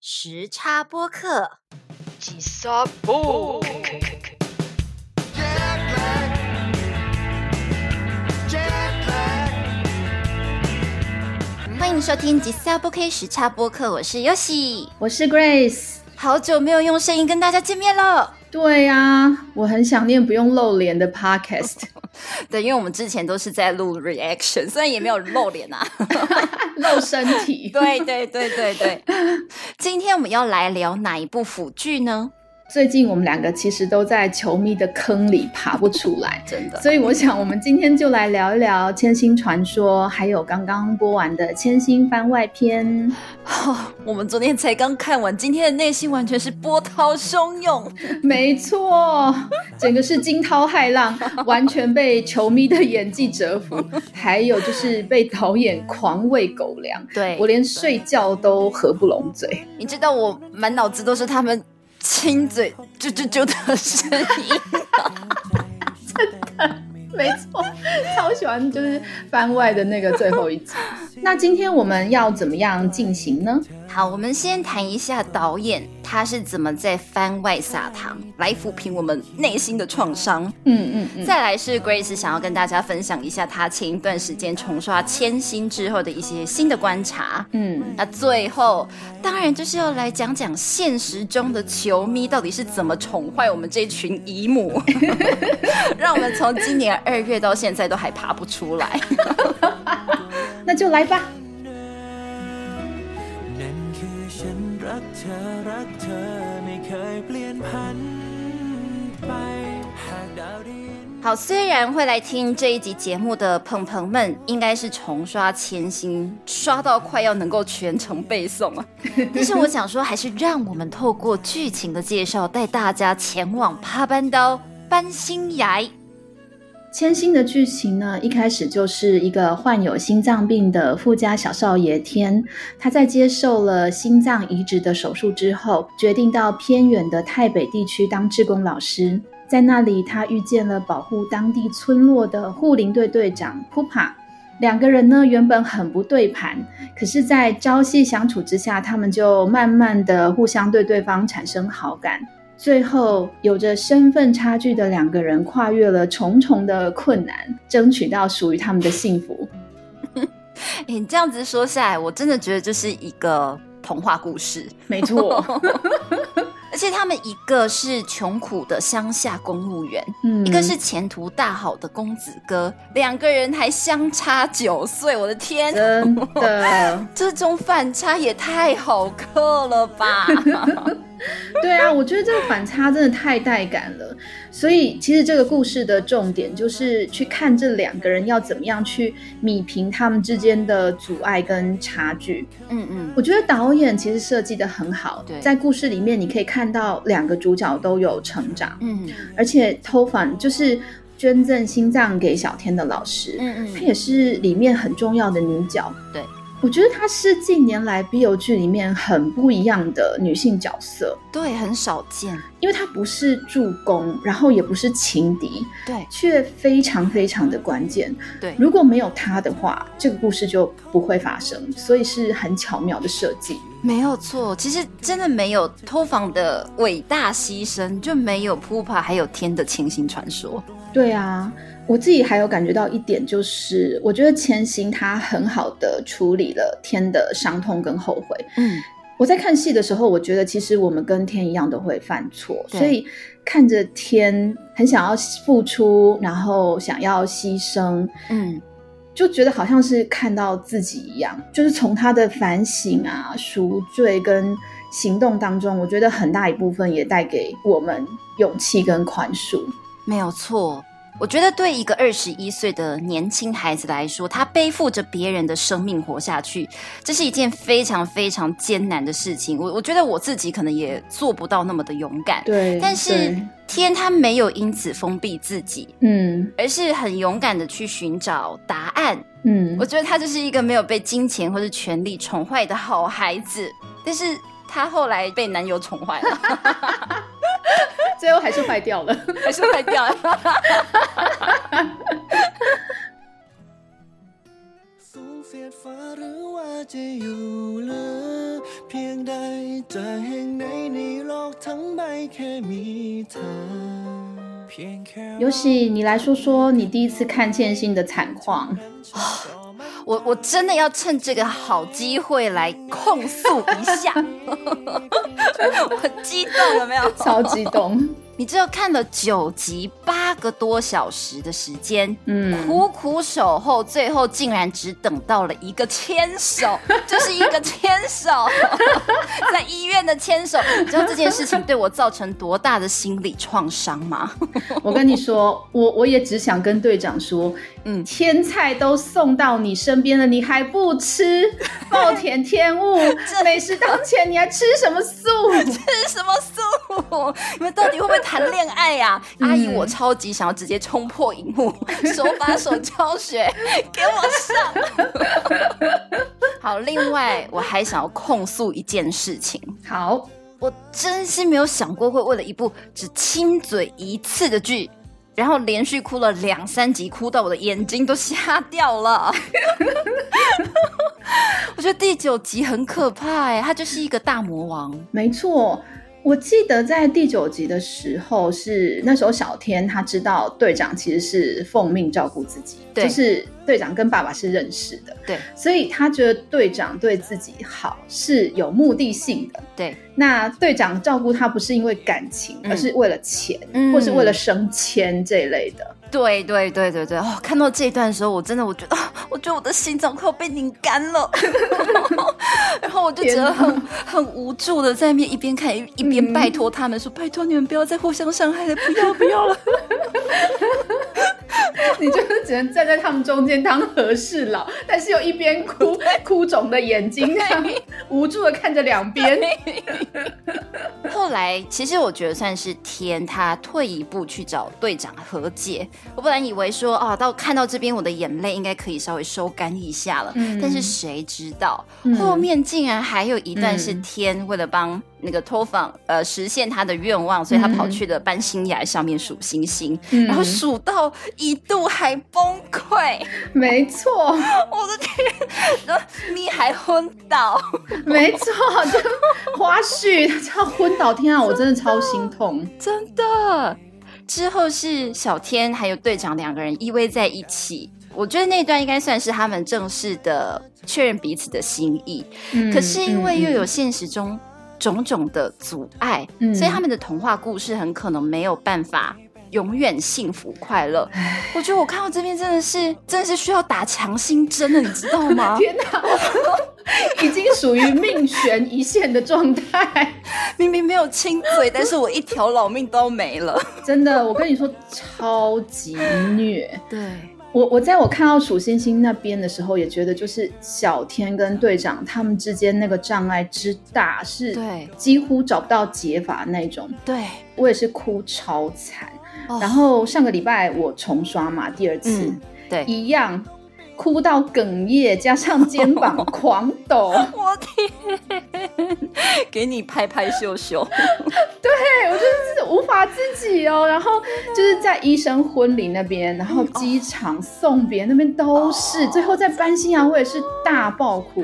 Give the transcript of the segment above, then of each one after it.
时差播客，吉萨布。欢迎收听吉萨播 K 时差播客，我是 Yoshi，我是 Grace。好久没有用声音跟大家见面了。对呀，我很想念不用露脸的 Podcast。对，因为我们之前都是在录 reaction，虽然也没有露脸啊，露身体。对对对对对。今天我们要来聊哪一部腐剧呢？最近我们两个其实都在球迷的坑里爬不出来，真的。所以我想，我们今天就来聊一聊《千星传说》，还有刚刚播完的《千星番外篇》。我们昨天才刚看完，今天的内心完全是波涛汹涌。没错，整个是惊涛骇浪，完全被球迷的演技折服，还有就是被导演狂喂狗粮。对我连睡觉都合不拢嘴。你知道，我满脑子都是他们。亲嘴啾啾啾的声音，真的。没错，超喜欢就是番外的那个最后一集。那今天我们要怎么样进行呢？好，我们先谈一下导演他是怎么在番外撒糖，来抚平我们内心的创伤。嗯嗯嗯。再来是 Grace 想要跟大家分享一下他前一段时间重刷《千星》之后的一些新的观察。嗯，那最后当然就是要来讲讲现实中的球迷到底是怎么宠坏我们这群姨母，让我们从今年二月到现在都还爬不出来。那就来吧。好，虽然会来听这一集节目的朋朋们，应该是重刷《千星》，刷到快要能够全程背诵了。但是我想说，还是让我们透过剧情的介绍，带大家前往帕班刀搬新崖。千星的剧情呢，一开始就是一个患有心脏病的富家小少爷天，他在接受了心脏移植的手术之后，决定到偏远的泰北地区当志工老师。在那里，他遇见了保护当地村落的护林队队长普帕，两个人呢原本很不对盘，可是，在朝夕相处之下，他们就慢慢的互相对对方产生好感。最后，有着身份差距的两个人跨越了重重的困难，争取到属于他们的幸福。你这样子说下来，我真的觉得这是一个童话故事。没错，而且他们一个是穷苦的乡下公务员，嗯一个是前途大好的公子哥，两个人还相差九岁，我的天！真的，这种反差也太好磕了吧！对啊，我觉得这个反差真的太带感了。所以，其实这个故事的重点就是去看这两个人要怎么样去米平他们之间的阻碍跟差距。嗯嗯，我觉得导演其实设计的很好，对在故事里面你可以看到两个主角都有成长，嗯而且偷反就是捐赠心脏给小天的老师，嗯嗯，他也是里面很重要的女角。对，我觉得她是近年来 BL 剧里面很不一样的女性角色，对，很少见。因为她不是助攻，然后也不是情敌，对却非常非常的关键。对，如果没有她的话，这个故事就不会发生，所以是很巧妙的设计。没有错。其实真的没有偷房的伟大牺牲，就没有 Pupa 还有天的清新传说。对啊，我自己还有感觉到一点，就是我觉得千星他很好的处理了天的伤痛跟后悔。嗯，我在看戏的时候，我觉得其实我们跟天一样都会犯错，所以看着天很想要付出，然后想要牺牲，嗯，就觉得好像是看到自己一样，就是从他的反省啊、赎罪跟行动当中，我觉得很大一部分也带给我们勇气跟宽恕。没有错。我觉得对一个二十一岁的年轻孩子来说，他背负着别人的生命活下去，这是一件非常非常艰难的事情。我我觉得我自己可能也做不到那么的勇敢，对，但是天他没有因此封闭自己，嗯。而是很勇敢的去寻找答案。嗯。我，觉得他就是一个没有被金钱或是权力宠坏的好孩子，但是他后来被男友宠坏了，最后还是坏掉了。还是坏掉了。สูงเสียดฟ้าหรือว่าจะอยู่เหลือ เพียงใด จะแห่งไหนในโลกทั้งใบแค่มีเธอเพียงแค่ 尤喜，你来说说你第一次看千星的惨况。 我我真的要趁这个好机会来控诉一下，我很激动，有没有？超激动，你只有看了九集八个多小时的时间，嗯，苦苦守候，最后竟然只等到了一个牵手，就是一个牵手，在医院的牵手。你知道这件事情对我造成多大的心理创伤吗？我跟你说，我我也只想跟队长说，嗯天菜都送到你身边了，你还不吃，暴殄天物，美食当前，你还吃什么素？这是什么素？你们到底会不会谈恋爱呀、阿姨，我超级想要直接冲破荧幕，手把手教学，给我上。好，另外我还想要控诉一件事情。好，我真心没有想过会为了一部只亲嘴一次的剧，然后连续哭了两三集，哭到我的眼睛都瞎掉了。我觉得第九集很可怕哎，他就是一个大魔王。没错。我记得在第九集的时候是，那时候小天他知道队长其实是奉命照顾自己，对就是队长跟爸爸是认识的，对所以他觉得队长对自己好是有目的性的。对，那队长照顾他不是因为感情，嗯而是为了钱，嗯或是为了升迁这一类的。对对对对对，哦，看到这一段的时候，我真的我觉得，啊我觉得我的心脏快要被拧干了，然后我就觉得很很无助的在面一边看一一边拜托他们说，拜托你们不要再互相伤害了，不要不要了。你就是只能站在他们中间当和事佬，但是又一边哭 哭肿的眼睛，无助的看着两边。后来，其实我觉得算是天他退一步去找队长和解。我本来以为说，啊，到看到这边我的眼泪应该可以稍微收干一下了，嗯但是谁知道、嗯后面竟然还有一段是嗯天为了帮那个托访呃实现他的愿望，所以他嗯跑去了搬新崖上面数星星，嗯然后数到一度还崩溃，没错，我的天，然后你还昏倒。没错，就花絮他昏倒，天啊，我真的超心痛。真的。之后是小天还有队长两个人依偎在一起，我觉得那段应该算是他们正式的确认彼此的心意。嗯可是因为又有嗯现实中种种的阻碍，嗯所以他们的童话故事很可能没有办法永远幸福快乐。我觉得我看到这边真的是真的是需要打强心针的，你知道吗？天哪，已经属于命悬一线的状态。明明没有亲嘴，但是我一条老命都没了。真的，我跟你说，超级虐。对，我我在我看到楚星星那边的时候，也觉得就是小天跟队长他们之间那个障碍之大，是对几乎找不到解法那种。对，我也是哭超惨。哦然后上个礼拜我重刷嘛，第二次、嗯对，一样。哭到哽咽，加上肩膀狂抖，我天，给你拍拍秀秀。对我就是无法自己哦。然后就是在医生婚礼那边，然后机场送别那边都是，最后在搬新娘我也是大爆哭。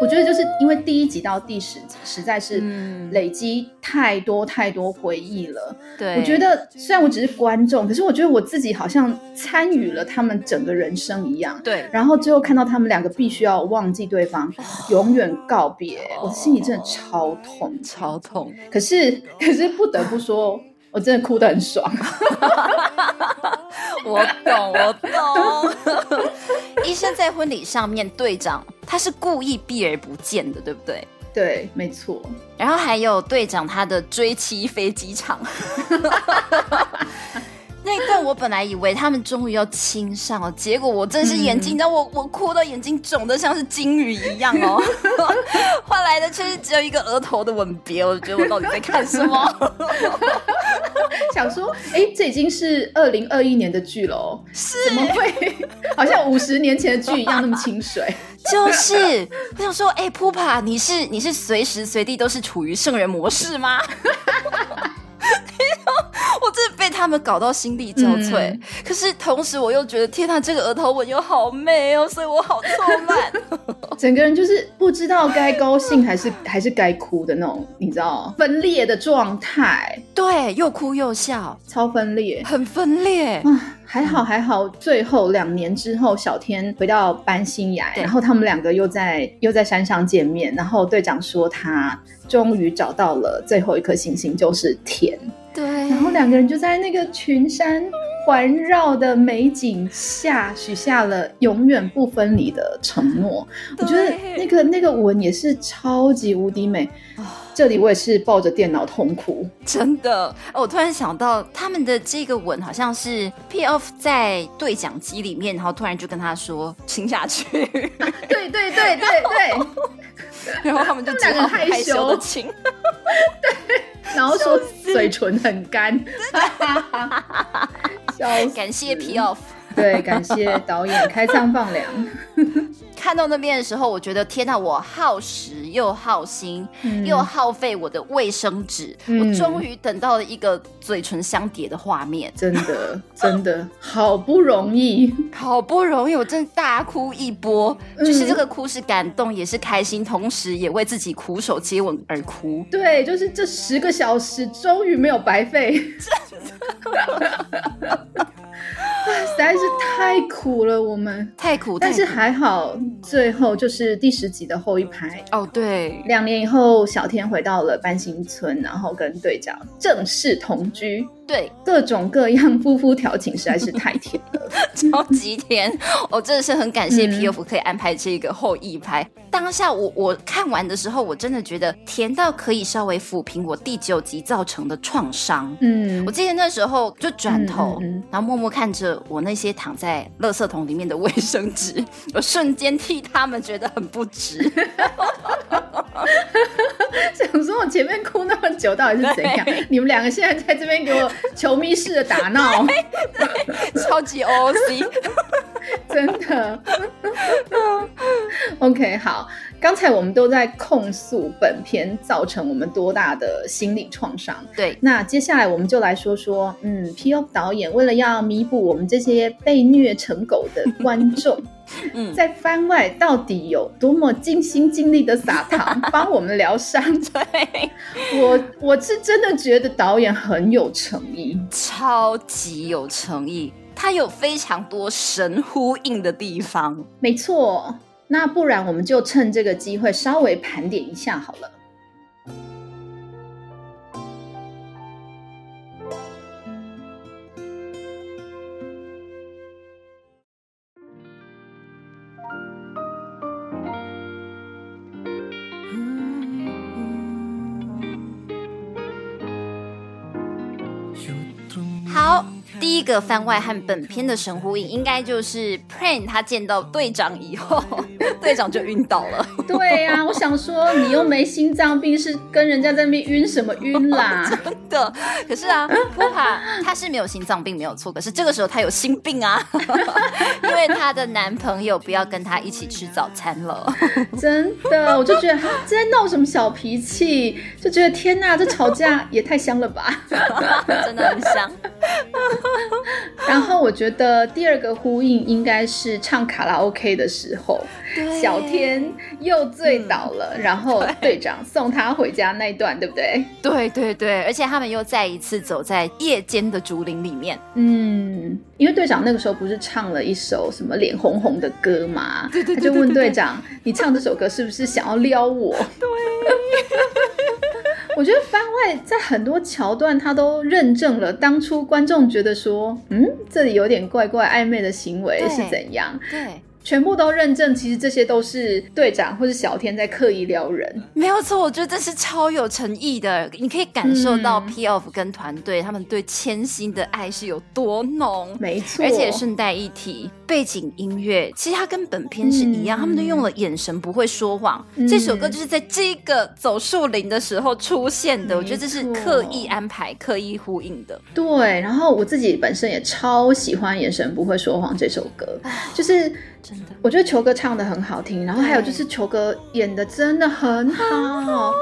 我觉得就是因为第一集到第十集实在是嗯累积太多太多回忆了。对，我觉得虽然我只是观众，可是我觉得我自己好像参与了他们整个人生一样。对，然后最后看到他们两个必须要忘记对方，永远告别，我的心里真的超痛。超痛。可是，可是不得不说，我真的哭得很爽。我懂，我懂。医生在婚礼上面，队长他是故意避而不见的，对不对？对，没错。然后还有队长他的追妻飞机场。那一段我本来以为他们终于要亲上了，结果我真是眼睛，你知道、我我哭到眼睛肿的像是金鱼一样哦。换来的却是只有一个额头的吻别，我觉得我到底在看什么？想说，哎，这已经是二零二一年的剧了哦，怎么会 好像五十年前的剧一样那么清水？就是我想说，哎、欸，p a，你是你是随时随地都是处于圣人模式吗？我真的被他们搞到心力交瘁，嗯可是同时我又觉得，天哪，这个额头纹又好美哦，所以我好错乱。整个人就是不知道该高兴还是还是该哭的那种，你知道分裂的状态，对，又哭又笑，超分裂。很分裂。啊，还好还好，最后两年之后，小天回到班新崖，然后他们两个又在又在山上见面，然后队长说他终于找到了最后一颗星星，就是田，对，然后两个人就在那个群山环绕的美景下许下了永远不分离的承诺。我觉得那个那个吻也是超级无敌美。这里我也是抱着电脑痛哭。真的，哦我突然想到，他们的这个吻好像是 P off 在对讲机里面，然后突然就跟他说亲下去，对对对对对，然后他们就只好害害羞羞的亲。然后说嘴唇很干，笑死！感谢 P off。对，感谢导演开仓放粮。看到那边的时候，我觉得天哪，我耗时又耗心，嗯又耗费我的卫生纸，嗯我终于等到了一个嘴唇相叠的画面，真的，真的好不容易。好不容易，我真的大哭一波，嗯就是这个哭是感动，也是开心，同时也为自己苦守接吻而哭。对，就是这十个小时终于没有白费，唉 实在是太苦了，我们。太苦，但是还好，最后就是第十集的后一排。哦，对，两年以后，小天回到了班新村，然后跟队长正式同居，对，各种各样夫妇调情，实在是太甜了。超级甜，我真的是很感谢嗯 P F 可以安排这个后一拍。当下我我看完的时候，我真的觉得甜到可以稍微抚平我第九集造成的创伤。嗯我，记得那时候就转头，嗯嗯嗯然后默默看着我那些躺在垃圾桶里面的卫生纸，我瞬间替他们觉得很不值。想说我前面哭那么久，到底是怎样？你们两个现在在这边给我球迷式的打闹，超级 OOC，真的。OK，好，刚才我们都在控诉本片造成我们多大的心理创伤。对，那接下来我们就来说说，嗯，P O 导演为了要弥补我们这些被虐成狗的观众，嗯，在番外到底有多么尽心尽力的撒糖，帮我们疗伤。对，我我是真的觉得导演很有诚意。超级有诚意，他有非常多神呼应的地方。没错，那不然我们就趁这个机会稍微盘点一下好了。个番外和本片的神呼应，应该就是 Pran 他见到队长以后，队长就晕倒了。对呀、我想说你又没心脏病，是跟人家在那边晕什么晕啦？真的，可是啊，普帕他是没有心脏病没有错，可是这个时候他有心病啊，因为她的男朋友不要跟他一起吃早餐了。真的，我就觉得哈这在闹什么小脾气，就觉得天哪，这吵架也太香了吧。真的很香。然后我觉得第二个呼应应该是唱卡拉 OK 的时候，小天又醉倒了，然后队长送他回家那一段，对不对？对对对，而且他们又再一次走在夜间的竹林里面。嗯，因为队长那个时候不是唱了一首什么脸红红的歌嘛，对对对他就问队长：“你唱这首歌是不是想要撩我？”对。我觉得番外在很多桥段，他都认证了当初观众觉得说，嗯，这里有点怪怪暧昧的行为是怎样，对，全部都认证，其实这些都是队长或是小天在刻意撩人。没有错，我觉得这是超有诚意的。你可以感受到嗯 P Off 跟团队他们对千心的爱是有多浓。没错，而且顺带一提，背景音乐其实它跟本片是一样，嗯。他们都用了眼神不会说谎。嗯。这首歌就是在这个走树林的时候出现的，没我觉得这是刻意安排、刻意呼应的。对，然后我自己本身也超喜欢《眼神不会说谎》这首歌，就是真的，我觉得球哥唱的很好听，然后还有就是球哥演的真的很好，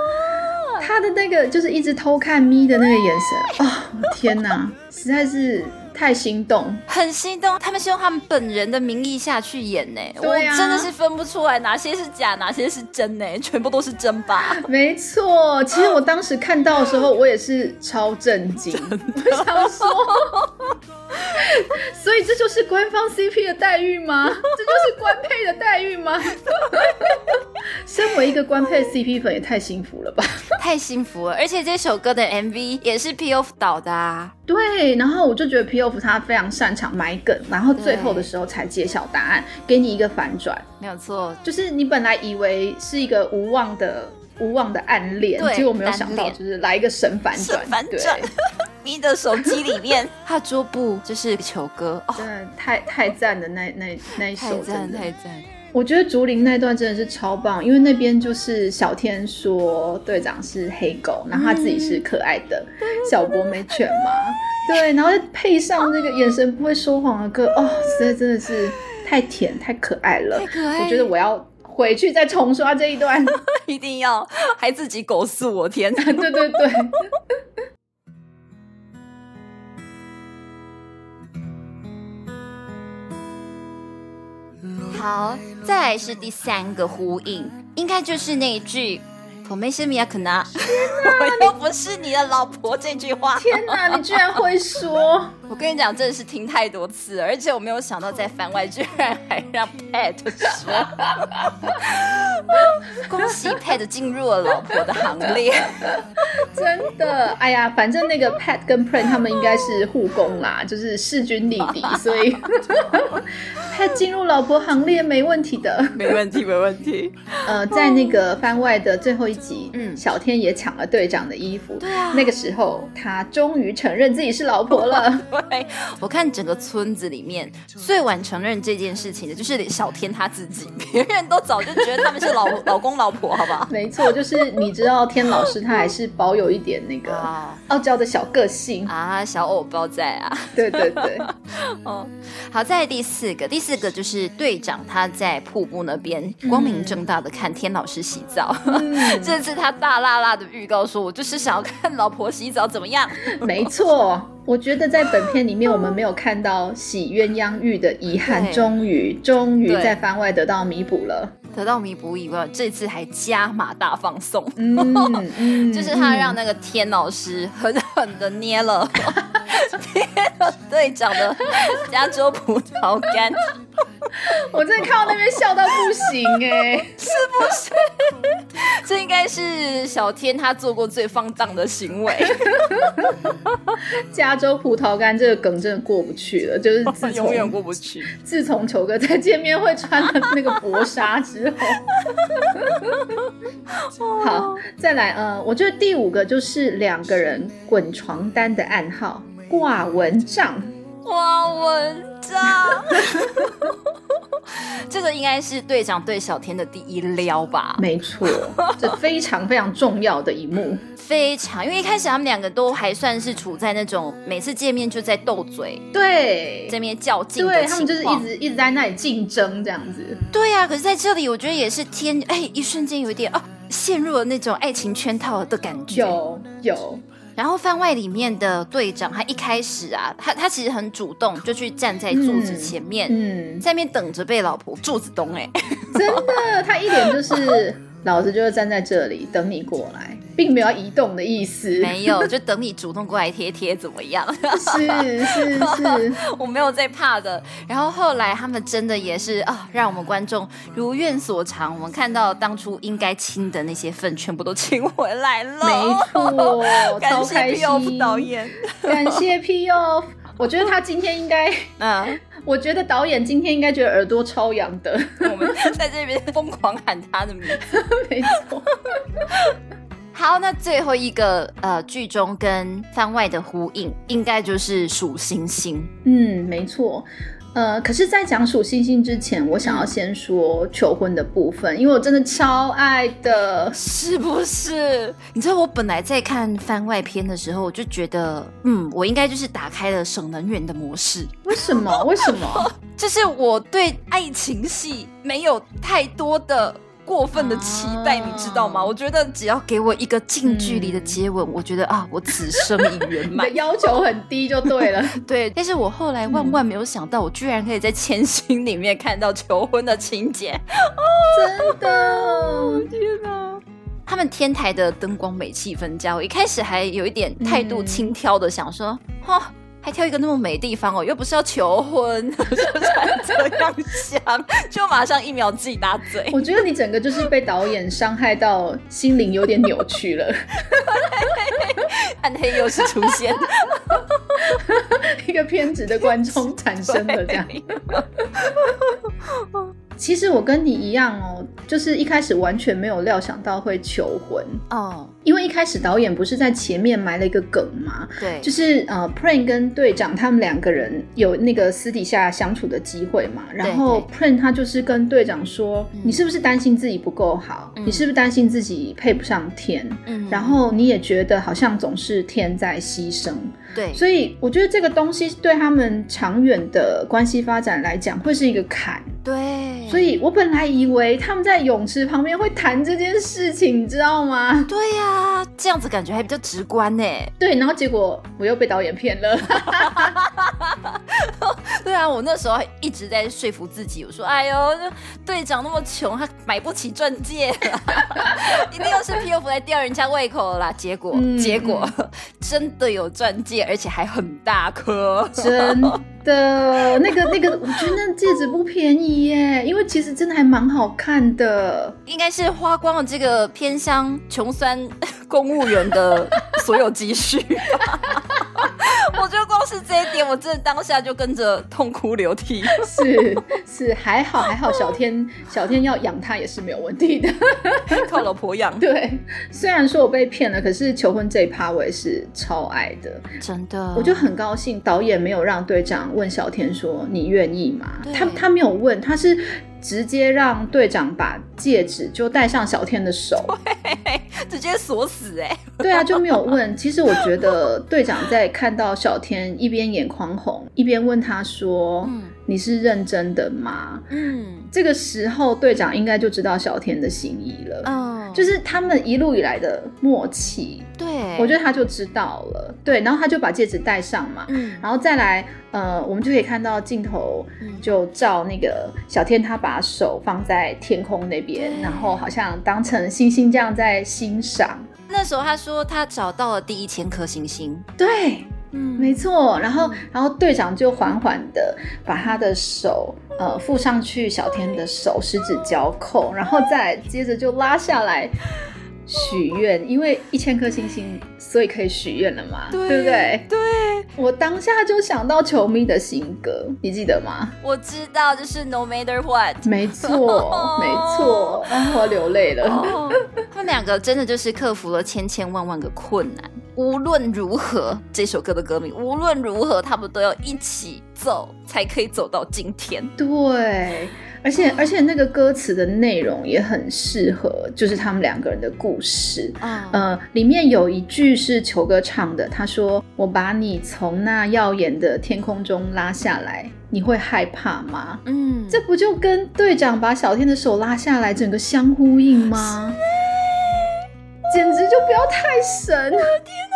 他的那个就是一直偷看咪的那个眼神，哦，天哪，实在是太心动。很心动，他们是用他们本人的名义下去演呢，我真的是分不出来哪些是假，哪些是真呢，全部都是真吧？没错，其实我当时看到的时候，我也是超震惊，我想说，所以这就是官方 CP 的待遇吗？这就是官配的待遇吗？身为一个官配 CP 粉，也太幸福了吧？太幸福了，而且这首歌的 MV 也是 P.O.F 导的啊，对，然后我就觉得 P.O.F 他非常擅长埋梗，然后最后的时候才揭晓答案，给你一个反转，没有错，就是你本来以为是一个无望的。无望的暗恋，结果没有想到，就是来一个神反转，反对转你的手机里面，他桌布就是球哥哦，真的太太赞的那那那一太首，赞真的太赞，我觉得竹林那段真的是超棒，因为那边就是小天说队长是黑狗，然后他自己是可爱的小博美犬嘛，对，然后再配上那个眼神不会说谎的歌，哦，实在真的是太甜太可爱了，太可爱。我觉得我要回去再重刷这一段，一定要还自己狗诉我天，对对对。好，再来是第三个呼应，应该就是那一句“我没是米亚可能”，我又不是你的老婆这句话。天哪，你居然会说！我跟你讲，真的是听太多次了，而且我没有想到在番外居然还让 Pat 说，恭喜 Pat 进入了老婆的行列。真的，哎呀，反正那个 Pat 跟 Pran 他们应该是护工啦，就是势均力敌，所以 Pat 进入老婆行列没问题的。没问题，没问题。呃，在那个番外的最后一集，嗯嗯，小天也抢了队长的衣服，对啊那个时候他终于承认自己是老婆了。对，我看整个村子里面最晚承认这件事情的，就是小天他自己，别人都早就觉得他们是老 老公老婆，好不好？没错，就是你知道天老师他还是保有一点那个啊傲娇的小个性，啊，小偶包在啊。对 对对，哦，好，在第四个，第四个就是队长他在瀑布那边光明正大的看天老师洗澡。这次他大辣辣的预告说，我就是想要看老婆洗澡怎么样？没错，我觉得在本片里面，我们没有看到洗鸳鸯浴的遗憾，终于终于在番外得到弥补了。得到弥补以外，这次还加码大放送。就是他让嗯那个天老师狠狠的 捏了队长的加州葡萄干，我真的看到那边笑到不行哎、是不是这应该是小天他做过最放荡的行为。加州葡萄干这个梗真的过不去了，就是自永远从过不去。自从球哥在见面会穿的那个薄纱之后，好，再来，呃，我觉得第五个就是两个人滚床单的暗号挂蚊帐。挂蚊章，这个应该是队长对小天的第一撩吧？没错，这非常非常重要的一幕。非常，因为一开始他们两个都还算是处在那种每次见面就在斗嘴、对，这边较劲的对他们就是一直一直在那里竞争这样子。对呀、可是在这里，我觉得也是天，哎，一瞬间有一点啊，陷入了那种爱情圈套的感觉。有有，然后番外里面的队长，他一开始啊，他他其实很主动，就去站在柱子前面，嗯，在那边等着被老婆柱子咚哎、真的，他一脸就是老子就是站在这里等你过来，并没有要移动的意思。没有，就等你主动过来贴贴怎么样？是 是是，我没有在怕的。然后后来他们真的也是啊，让我们观众如愿所偿，我们看到当初应该亲的那些份全部都亲回来了。没错，感 谢超开 P O F 心。导演。感谢 P O，我觉得他今天应该，嗯，我觉得导演今天应该觉得耳朵超痒的。我们在这边疯狂喊他的名字。没错，好，那最后一个呃，剧中跟番外的呼应，应该就是数星星。嗯，没错。呃，可是，在讲数星星之前，我想要先说求婚的部分，因为我真的超爱的。是不是？你知道我本来在看番外篇的时候，我就觉得，嗯，我应该就是打开了省能源的模式，为什么？为什么？就是我对爱情戏没有太多的过分的期待，你知道吗？我觉得只要给我一个近距离的接吻，我觉得啊，我此生已圆满。要求很低就对了。对，但是我后来万万没有想到，我居然可以在千星里面看到求婚的情节。哦，真的，天哪！他们天台的灯光美，气氛佳。我一开始还有一点态度轻佻的想说，哈。还挑一个那么美的地方哦，又不是要求婚，就这样想，就马上一秒自己打嘴。我觉得你整个就是被导演伤害到心灵有点扭曲了，暗黑又是出现，一个偏执的观众产生了这样。其实我跟你一样哦，就是一开始完全没有料想到会求婚哦，因为一开始导演不是在前面埋了一个梗嘛？对，就是呃，Prin 跟队长他们两个人有那个私底下相处的机会嘛，然后 Prin 他就是跟队长说，你是不是担心自己不够好？你是不是担心自己配不上天？嗯，然后你也觉得好像总是天在牺牲。对，所以我觉得这个东西对他们长远的关系发展来讲，会是一个坎。对，所以我本来以为他们在泳池旁边会谈这件事情，你知道吗？对呀，这样子感觉还比较直观呢。对，然后结果我又被导演骗了。对啊，我那时候一直在说服自己，我说：“哎呦，队长那么穷，他买不起钻戒，一定又是 P.O.F 来吊人家胃口了啦。”结果，结果 真的有钻戒，而且还很大颗，真。的那个那个，我觉得那戒指不便宜耶，因为其实真的还蛮好看的，应该是花光了这个偏乡穷酸 公务员的所有积蓄。我觉得光是这一点，我真的当下就跟着痛哭流涕。是是，还好还好，小天小天要养他也是没有问题的，靠老婆养。对，虽然说我被骗了，可是求婚这一趴我也是超爱的，真的。我就很高兴，导演没有让队长问小天说你愿意吗？他他没有问，他是。直接让队长把戒指就戴上小天的手，直接锁死哎！对啊，就没有问。其实我觉得队长在看到小天一边眼眶红，一边问他说：“你是认真的吗？”嗯，这个时候队长应该就知道小天的心意了。哦，就是他们一路以来的默契。对，我觉得他就知道了。对，然后他就把戒指戴上嘛。嗯，然后再来。呃，我们就可以看到镜头，就照那个小天，他把手放在天空那边，然后好像当成星星这样在欣赏。那时候他说他找到了第一千颗星星，对，嗯，没错。然后，然后队长就缓缓的把他的手呃附上去小天的手，十指交扣，然后再接着就拉下来。许愿，因为一千颗星星，所以可以许愿了嘛，对不对？对，我当下就想到球迷的新歌，你记得吗？我知道，就是 No Matter What，没错，没错，我要流泪了。他们两个真的就是克服了千千万万个困难，无论如何，这首歌的歌名，无论如何，他们都要一起走，才可以走到今天。对。而且而且那个歌词的内容也很适合，就是他们两个人的故事。呃，里面有一句是球哥唱的，他说：“我把你从那耀眼的天空中拉下来，你会害怕吗？”嗯，这不就跟队长把小天的手拉下来，整个相呼应吗？简直就不要太神！我的天哪！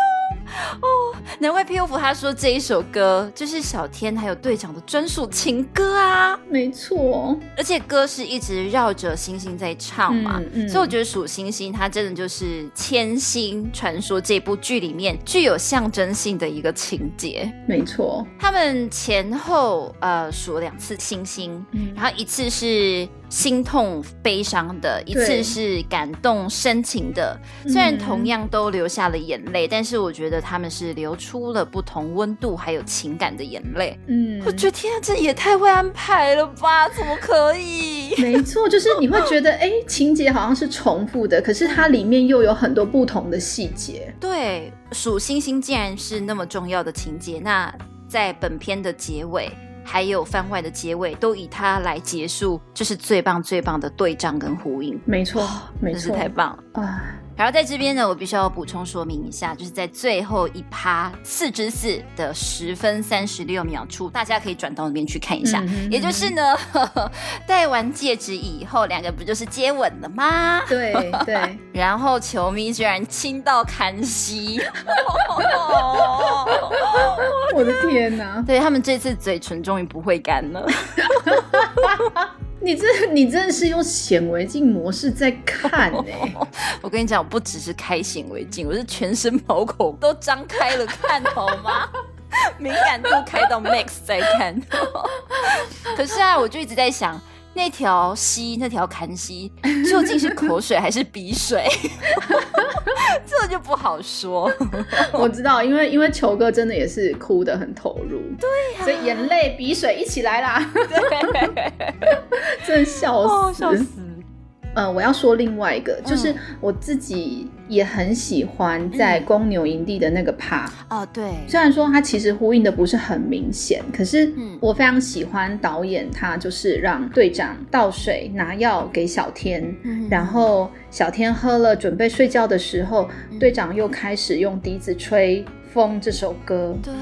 哦，难怪 P O F 他说这一首歌就是小天还有队长的专属情歌啊，没错，而且歌是一直绕着星星在唱嘛，所以我觉得数星星它真的就是千星传说这部剧里面具有象征性的一个情节，没错，他们前后呃数两次星星，然后一次是。心痛悲伤的一次是感动深情的，虽然同样都流下了眼泪，但是我觉得他们是流出了不同温度还有情感的眼泪。嗯，我觉得天啊，这也太会安排了吧？怎么可以？没错，就是你会觉得 哎，情节好像是重复的，可是它里面又有很多不同的细节。对，数星星既然是那么重要的情节，那在本片的结尾。还有番外的结尾都以它来结束，这是最棒最棒的对仗跟呼应。没错，没错，太棒了啊！然后在这边呢，我必须要补充说明一下，就是在最后一趴四之四的十分三十六秒处，大家可以转到那边去看一下。也就是呢，戴完戒指以后，两个不就是接吻了吗？对对，然后球迷居然亲到看西，我的天哪！对他们这次嘴唇终于不会干了。你这你真的是用显微镜模式在看哎、我跟你讲，我不只是开显微镜，我是全身毛孔都张开了看，好吗？敏感度开到 max 在看。可是啊，我就一直在想，那条溪，那条坎溪，究竟是口水还是鼻水？这就不好说。我知道，因为因为球哥真的也是哭得很投入，对呀、所以眼泪鼻水一起来啦，真的笑死。哦，笑死！呃，我要说另外一个，就是我自己也很喜欢在公牛营地的那个趴。哦，对，虽然说它其实呼应的不是很明显，可是嗯我非常喜欢导演他就是让队长倒水拿药给小天，嗯然后小天喝了准备睡觉的时候，队长又开始用笛子吹《风》这首歌。对，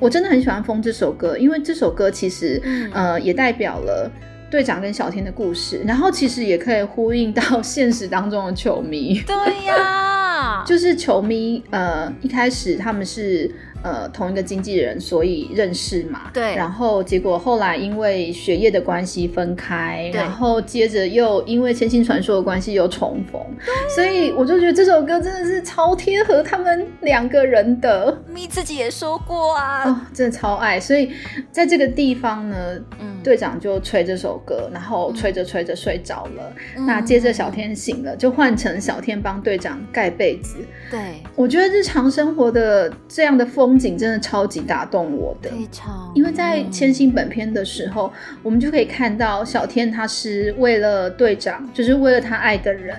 我真的很喜欢《风》这首歌，因为这首歌其实、嗯呃也代表了。队长跟小天的故事，然后其实也可以呼应到 现实当中的球迷。对呀，就是球迷，呃，一开始他们是呃同一个经纪人，所以认识嘛。对然后结果后来因为学业的关系分开，对然后接着又因为《千星传说》的关系又重逢，所以我就觉得这首歌真的是超贴合他们两个人的。咪自己也说过啊，哦，真的超爱，所以在这个地方呢，嗯，队长就吹这首歌，然后吹着吹着睡着了。嗯那接着小天醒了，就换成小天帮队长盖被子。对，我觉得日常生活的这样的风景真的超级打动我的。非常，因为在嗯千星本片的时候，我们就可以看到小天他是为了队长，就是为了他爱的人，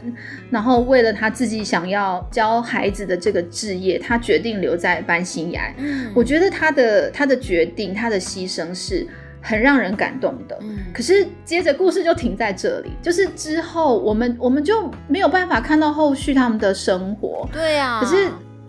然后为了他自己想要教孩子的这个职业，他决定留在班新崖。嗯我觉得他的他的决定，他的牺牲是很让人感动的。嗯可是接着故事就停在这里，就是之后我们我们就没有办法看到后续他们的生活。对啊，可是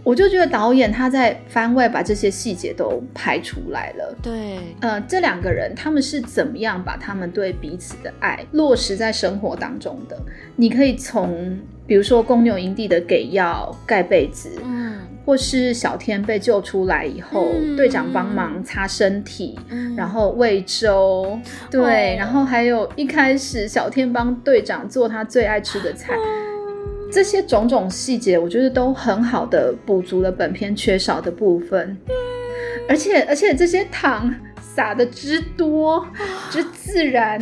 我就觉得导演他在番外把这些细节都拍出来了。对，呃，这两个人他们是怎么样把他们对彼此的爱落实在生活当中的？你可以从比如说公牛营地的给药、盖被子，嗯。或是小天被救出来以后，嗯。队长帮忙擦身体，嗯。然后喂粥，对，哦。然后还有一开始小天帮队长做他最爱吃的菜，这些种种细节，我觉得都很好的补足了本片缺少的部分，而且而且这些糖撒的之多之自然，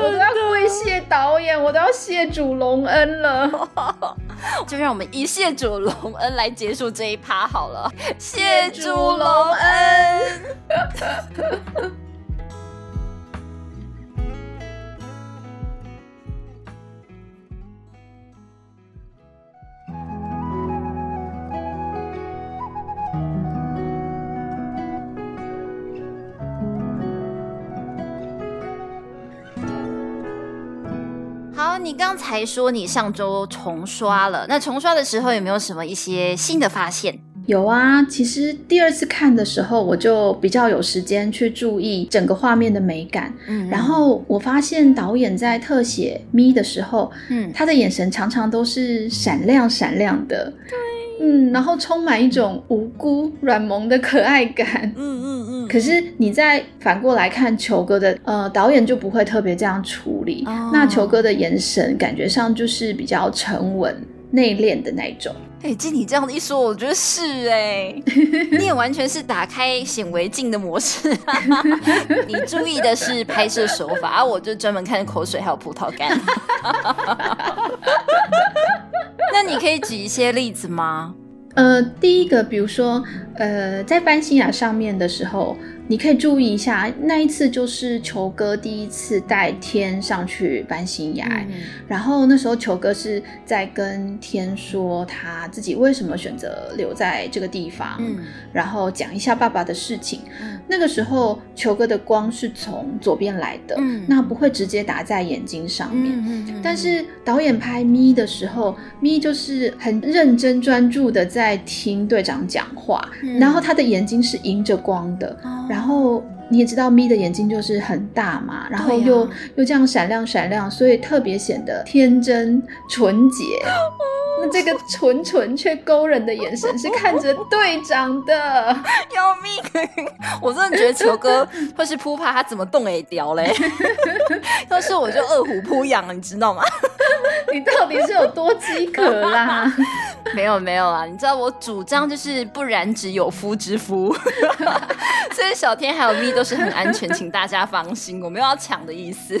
我都要跪谢导演，我都要谢主隆恩了。就让我们一谢主隆恩来结束这一趴好了，谢主隆恩。好，你刚才说你上周重刷了，那重刷的时候有没有什么一些新的发现？有啊，其实第二次看的时候，我就比较有时间去注意整个画面的美感。嗯然后我发现导演在特写咪的时候，嗯他的眼神常常都是闪亮闪亮的，嗯，然后充满一种无辜、软萌的可爱感。嗯嗯嗯，可是你再反过来看球哥的，呃，导演就不会特别这样处理。哦那球哥的眼神感觉上就是比较沉稳、内敛的那种。哎，经你这样一说，我觉得是哎，你也完全是打开显微镜的模式。你注意的是拍摄手法，而我就专门看口水还有葡萄干。那你可以举一些例子吗？呃，第一个，比如说，呃，在班新雅上面的时候，你可以注意一下，那一次就是球哥第一次带天上去搬新崖，嗯。然后那时候球哥是在跟天说他自己为什么选择留在这个地方，嗯。然后讲一下爸爸的事情。嗯。那个时候球哥的光是从左边来的，嗯。那不会直接打在眼睛上面。但是导演拍咪的时候，咪就是很认真专注的在听队长讲话，嗯。然后他的眼睛是迎着光的，哦然后你也知道咪的眼睛就是很大嘛，然后又、又这样闪亮闪亮，所以特别显得天真纯洁。那这个纯纯却勾人的眼神是看着 队长的，要命！我真的觉得球哥会是扑怕他怎么动也屌嘞。要是我就饿虎扑羊了，你知道吗？你到底是有多饥渴啦？没有没有啊，你知道我主张就是不染指有夫之夫，所以小天还有咪都是很安全，请大家放心，我没有要抢的意思。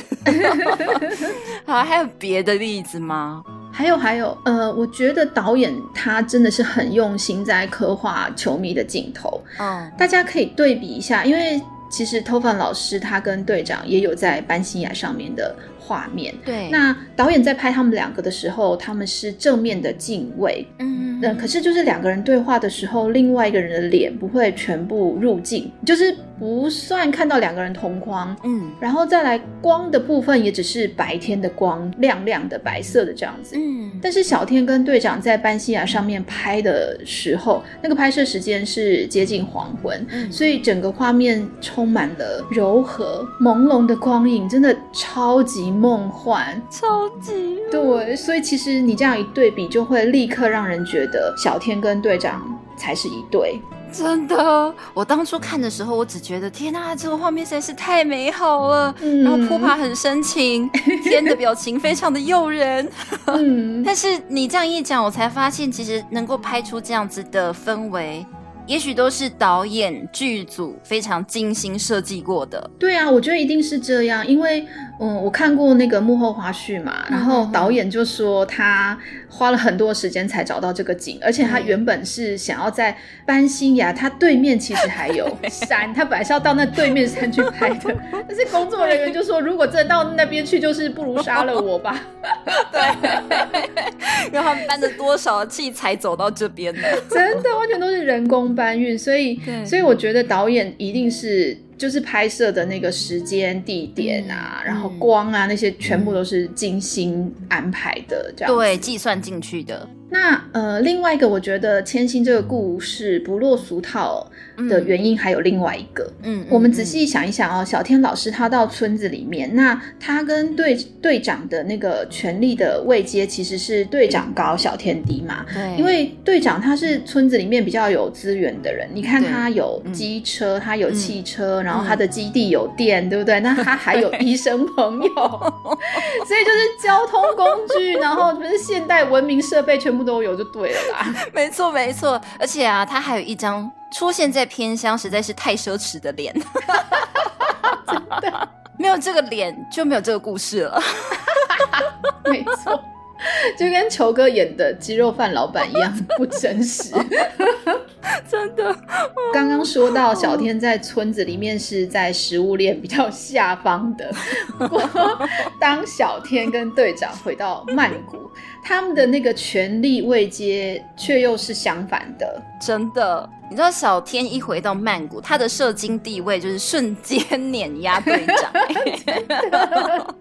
好，还有别的例子吗？还有还有，呃，我觉得导演他真的是很用心在刻画球迷的镜头，嗯大家可以对比一下，因为其实偷饭老师他跟队长也有在班西亚上面的画面。对，那导演在拍他们两个的时候，他们是正面的敬畏，嗯嗯，可是就是两个人对话的时候，另外一个人的脸不会全部入镜，就是不算看到两个人同框。嗯然后再来光的部分，也只是白天的光，亮亮的白色的这样子。嗯但是小天跟队长在班西亚上面拍的时候，那个拍摄时间是接近黄昏，嗯所以整个画面充满了柔和朦胧的光影，真的超级梦幻。超级对，所以其实你这样一对比，就会立刻让人觉得小天跟队长才是一对。真的，我当初看的时候，我只觉得天呐，这个画面实在是太美好了。嗯然后扑爬很深情，天的表情非常的诱人。嗯，但是你这样一讲，我才发现，其实能够拍出这样子的氛围，也许都是导演剧组非常精心设计过的。对啊，我觉得一定是这样，因为嗯，我看过那个幕后花絮嘛，然后嗯导演就说他花了很多时间才找到这个景，而且他嗯原本是想要在班新崖，他对面其实还有 山，他本来是要到那对面山去拍的，但是工作人员就说，如果真的到那边去，就是不如杀了我吧。对然后他们搬了多少器材走到这边呢？真的完全都是人工搬运，所以所以我觉得导演一定是就是拍摄的那个时间、地点啊，嗯然后光啊那些全部都是精心安排的，这样对，计算进去的。那呃，另外一个我觉得千星这个故事不落俗套的原因还有另外一个。嗯，我们仔细想一想哦，小天老师他到村子里面，那他跟队队长的那个权力的位阶其实是队长高，小天低嘛。对，因为队长他是村子里面比较有资源的人，你看他有嗯机车，他有汽车，然后嗯他的基地有电，对不对？那他还有医生朋友，所以就是交通工具，然后不是现代文明设备全部都有就对了啦。没错没错，而且啊，他还有一张出现在偏乡实在是太奢侈的脸，没有这个脸就没有这个故事了。没错。就跟球哥演的鸡肉饭老板一样 不真实。真的，刚刚说到小天在村子里面是在食物链比较下方的，不过当小天跟队长回到曼谷，他们的那个权力位阶却又是相反的。真的。你知道小天一回到曼谷，他的社经地位就是瞬间碾压队长、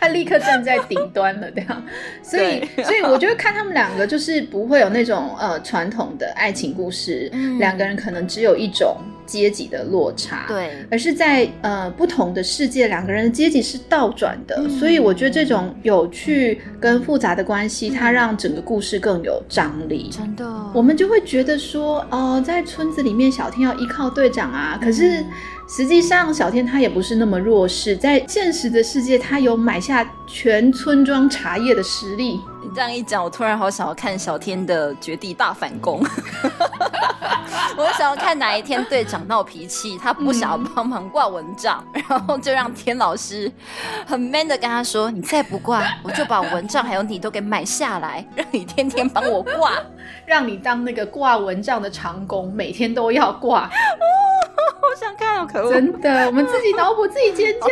他立刻站在顶端了，这样，所以，所以我觉得看他们两个就是不会有那种呃传统的爱情故事，嗯两个人可能只有一种阶级的落差，，对，而是在呃不同的世界，两个人的阶级是倒转的，嗯所以我觉得这种有趣跟复杂的关系，它让整个故事更有张力。真的，我们就会觉得说，哦，在村子里面，小天要依靠队长啊。可是实际上，小天他也不是那么弱势，在现实的世界，他有买下全村庄茶叶的实力。你这样一讲，我突然好想要看小天的绝地大反攻。我想要看哪一天队长闹脾气，他不想要帮忙挂蚊帐，然后就让天老师很 man 的跟他说：“你再不挂，我就把蚊帐还有你都给买下来，让你天天帮我挂。让你当那个挂蚊帐的长工，每天都要挂。哦，好想看哦，可恶！真的，我们自己脑补自己尖叫。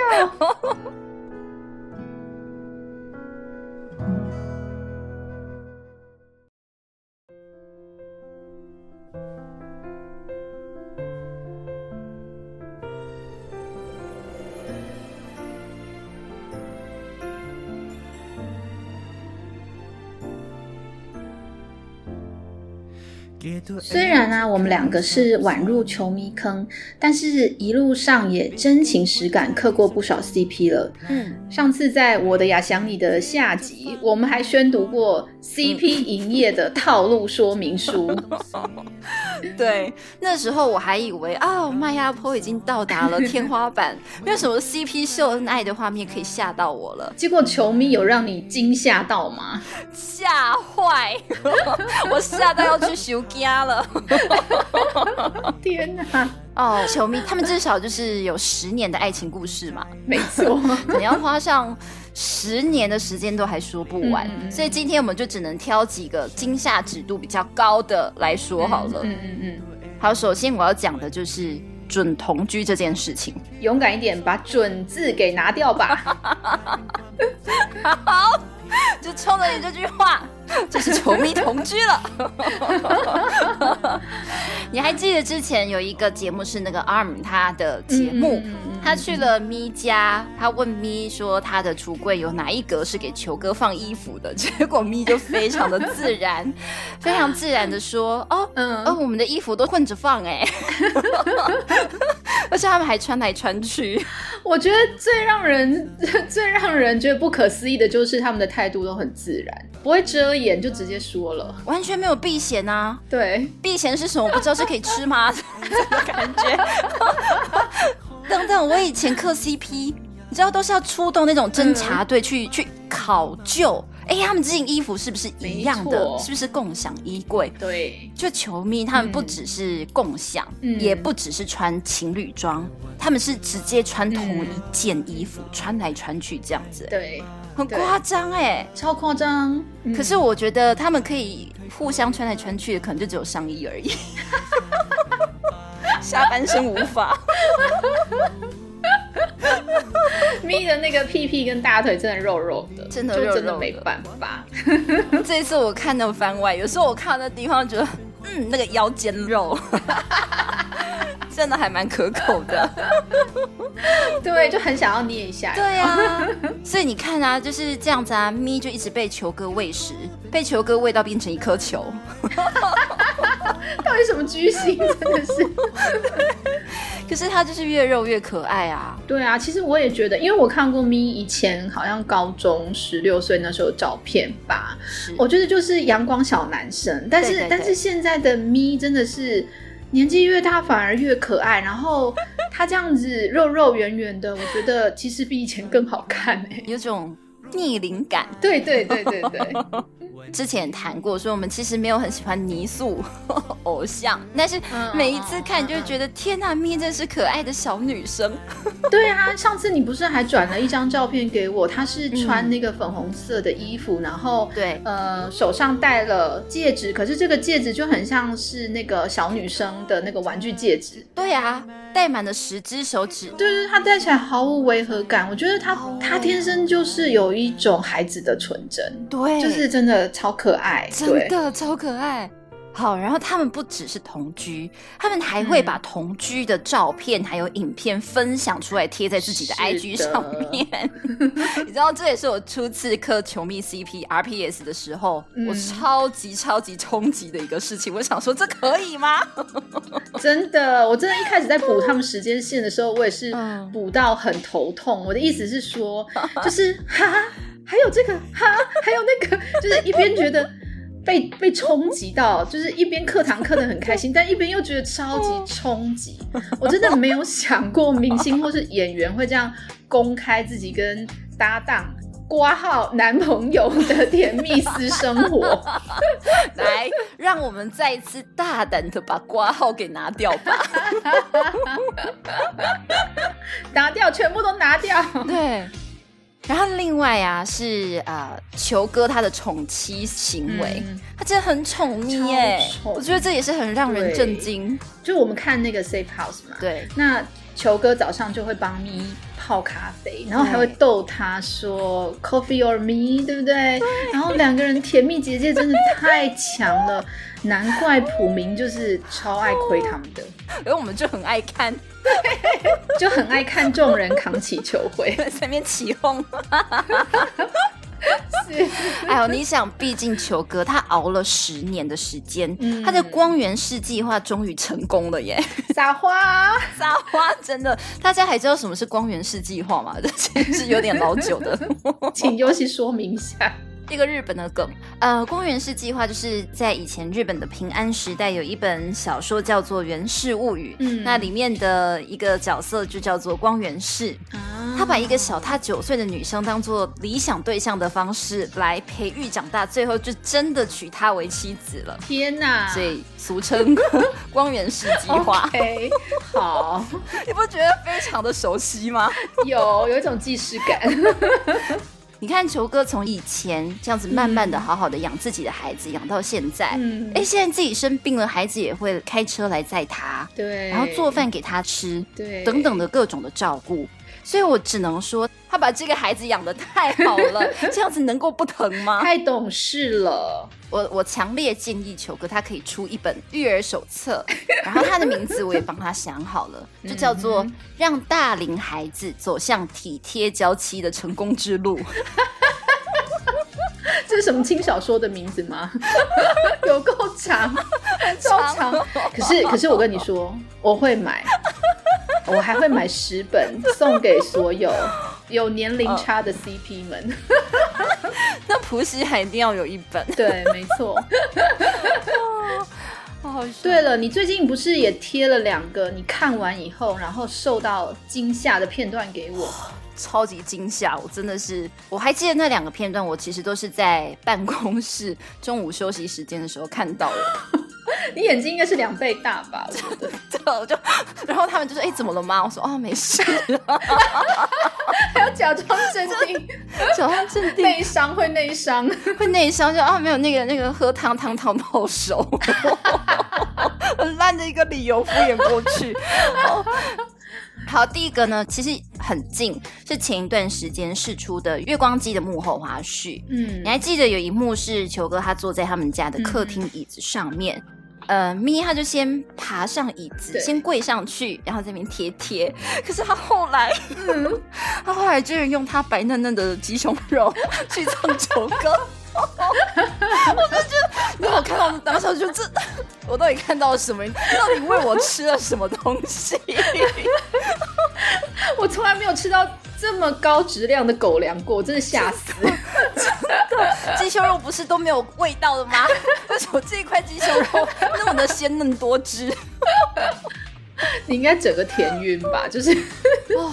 虽然呢，我们两个是晚入球迷坑，但是一路上也真情实感刻过不少 CP 了。嗯，上次在我的雅想你的下集，我们还宣读过 CP 营业的套路说明书。对，那时候我还以为啊，麦亚坡已经到达了 天花板，没有什么 CP 秀恩爱的画面可以吓到我了。结果球迷有让你惊吓到吗？吓坏，我吓到要去修家了。天哪！哦，球迷他们至少就是有十年的爱情故事嘛，没错，可能要花上十年的时间都还说不完，所以今天我们就只能挑几个惊吓指度比较高的来说好了。嗯嗯嗯。好，首先我要讲的就是准同居这件事情，勇敢一点，把“准”字给拿掉吧。好。就冲着你这句话，就是球迷同居了。你还记得之前有一个节目是那个 ARM 他的节目，他去了咪家，他问咪说他的橱柜有哪一格是给球哥放衣服的，结果咪就非常的自然，非常自然的说，哦，嗯，哦，我们的衣服都混着放哎，而且他们还穿来穿去。我觉得最让人 最让人觉得不可思议的就是他们的态度都很自然，不会遮掩，就直接说了，完全没有避嫌啊。对，避嫌是什么？我不知道是可以吃吗？感觉。等等，我以前磕 CP，你知道都是要出动那种侦查队去去考究。哎，他们这件衣服是不是一样的？是不是共享衣柜？对，就球迷他们不只是共享，也不只是穿情侣装，他们是直接穿同一件衣服穿来穿去这样子。对，很夸张哎，超夸张。可是我觉得他们可以互相穿来穿去的，可能就只有上衣而已，下半身无法。咪的那个屁屁跟大腿真的肉肉的，真的就真的没办法。这一次我看那番外，有时候我看那地方觉得，嗯，那个腰间肉 真的还蛮可口的。对，就很想要捏一下。对啊，所以你看啊，就是这样子啊，咪就一直被球哥喂食，被球哥喂到变成一颗球。到底什么居心？真的是。可是他就是越肉越可爱啊！对啊，其实我也觉得，因为我看过咪以前好像高中十六岁那时候照片吧，我觉得就是阳光小男生。但是但是现在的咪真的是年纪越大反而越可爱，然后他这样子肉肉圆圆的，我觉得其实比以前更好看哎，有种逆龄感。对对对对对。之前谈过，说我们其实没有很喜欢泥塑 偶像，但是每一次看就觉得天呐，咪真是可爱的小女生。对啊，上次你不是还转了一张照片给我？她是穿那个粉红色的衣服，然后对，呃，手上戴了戒指，可是这个戒指就很像是那个小女生的那个玩具戒指。对啊，戴满了十只手指。对对，她戴起来毫无违和感。我觉得她她天生就是有一种孩子的纯真，对，就是真的。超可爱，真的超可爱。好，然后他们不只是同居，他们还会把同居的照片还有影片分享出来，贴在自己的 IG 上面。你知道，这也是我初次磕球迷 CP RPS 的时候，我超级超级冲击的一个事情。我想说，这可以吗？真的，我真的一开始在补他们时间线的时候，我也是补到很头痛。我的意思是说，就是哈，还有这个哈，还有那个，就是一边觉得。被被冲击到，就是一边课堂课的很开心，但一边又觉得超级冲击。我真的没有想过明星或是演员会这样公开自己跟搭档挂号男朋友的甜蜜私生活。来，让我们再一次大胆的把挂号给拿掉吧。拿掉，全部都拿掉。对。然后另外啊是呃球哥他的宠妻行为，嗯。他真的很宠咪耶超，宠。我觉得这也是很让人震惊。就我们看那个 Safe House 嘛，对，那球哥早上就会帮咪泡咖啡，然后还会逗他说 “coffee or me”，对不对？然后两个人甜蜜结界真的太强了，难怪普明就是超爱亏他们的，而我们就很爱看 就很爱看众人扛起球会。在那边起哄。是，哎呦，你想，毕竟球哥他熬了十年的时间，嗯他的光源式计划终于成功了耶！撒花，撒花，真的，大家还知道什么是光源式计划吗？这其实有点老久的。请尤其说明一下。一个日本的梗，呃，光源氏计划就是在以前日本的平安时代有一本小说叫做《源氏物语》，嗯。那里面的一个角色就叫做光源氏，啊。他把一个小他九岁的女生当做理想对象的方式来培育长大，最后就真的娶她为妻子了，天哪，所以俗称 光源氏计划。OK，好，你不觉得非常的熟悉吗？有有一种既视感。你看球哥从以前这样子慢慢的好好的养自己的孩子，养到现在，嗯。哎、现在自己生病了，孩子也会开车来载他，对，然后做饭给他吃，对。等等的各种的照顾。所以我只能说，他把这个孩子养的太好了，这样子能够不疼吗？太懂事了。我我强烈建议球哥他可以出一本育儿手册，然后他的名字我也帮他想好了，就叫做《让大龄孩子走向体贴娇妻的成功之路》。这是什么轻小说的名字吗？有够长，超长。可是，可是我跟你说，我会买，我还会买十本送给所有有年龄差的 CP 们。那普喜还一定要有一本，对，没错。对了，你最近不是也贴了两个你看完以后，然后受到惊吓的片段给我？超级惊吓，我真的是，我还记得那两个片段，我其实都是在办公室中午休息时间的时候看到的。你眼睛应该是两倍大吧？对，我就，然后他们就说：“哎、怎么了吗？”我说：“哦，没事。还要假装镇定，”假装镇定，内伤会内伤。会内伤就啊，没有那个那个喝汤汤汤泡手，很烂的一个理由敷衍过去。哦好，第一个呢，其实很近，是前一段时间试出的《月光机》的幕后花絮。嗯你还记得有一幕是球哥他坐在他们家的客厅椅子上面，呃，咪他就先爬上椅子，先跪上去，然后在那边贴贴。可是他后来，他后来居然用他白嫩嫩的鸡胸肉 去唱球歌。我就觉得，你我看到当时就这，我到底看到了什么？你到底喂我吃了什么东西？我从来没有吃到这么高质量的狗粮过，我真的吓死。鸡胸肉不是都没有味道的吗？为什么这一块鸡胸肉那么的鲜嫩多汁？你应该整个甜晕吧，就是哦，